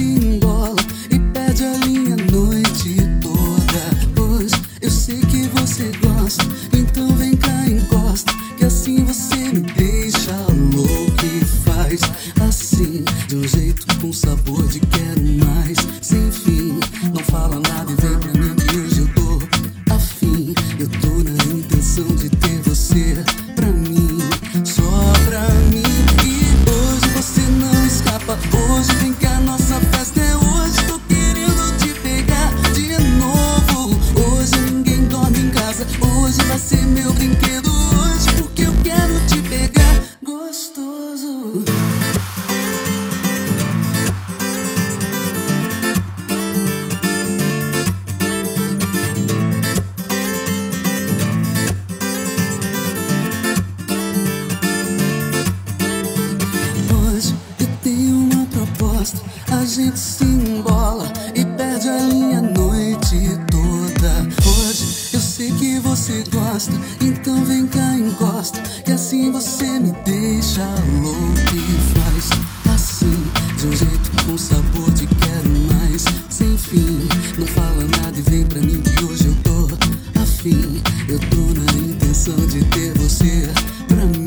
que engola e pede a linha noite toda. Pois eu sei que você gosta. gente se embola e perde a linha a noite toda. Hoje eu sei que você gosta, então vem cá, encosta. Que assim você me deixa louco e faz assim, de um jeito com sabor de quero mais. Sem fim, não fala nada e vem pra mim que hoje eu tô afim. Eu tô na intenção de ter você pra mim.